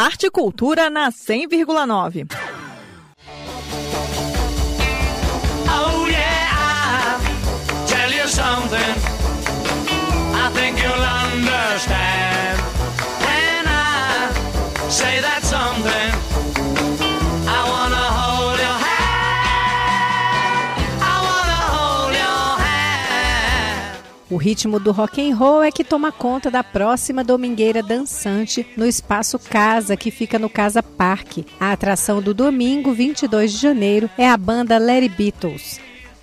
Arte e Cultura na 100,9. Oh yeah, I'll tell you something. I think O ritmo do rock and roll é que toma conta da próxima domingueira dançante no Espaço Casa, que fica no Casa Parque. A atração do domingo, 22 de janeiro, é a banda Larry Beatles.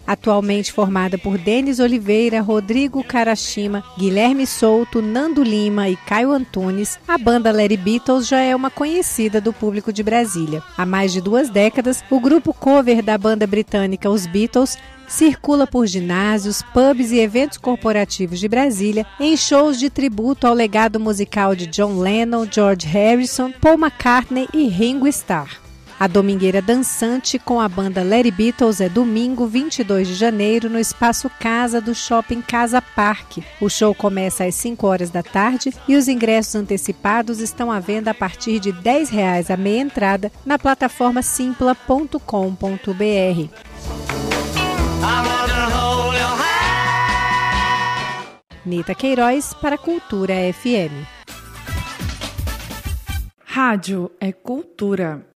Atualmente formada por Denis Oliveira, Rodrigo Karashima, Guilherme Souto, Nando Lima e Caio Antunes, a banda Larry Beatles já é uma conhecida do público de Brasília. Há mais de duas décadas, o grupo cover da banda britânica Os Beatles circula por ginásios, pubs e eventos corporativos de Brasília em shows de tributo ao legado musical de John Lennon, George Harrison, Paul McCartney e Ringo Starr. A Domingueira Dançante com a banda Larry Beatles é domingo, 22 de janeiro, no Espaço Casa do Shopping Casa Parque. O show começa às 5 horas da tarde e os ingressos antecipados estão à venda a partir de 10 reais a meia entrada na plataforma simpla.com.br. Nita Queiroz para Cultura FM. Rádio é cultura.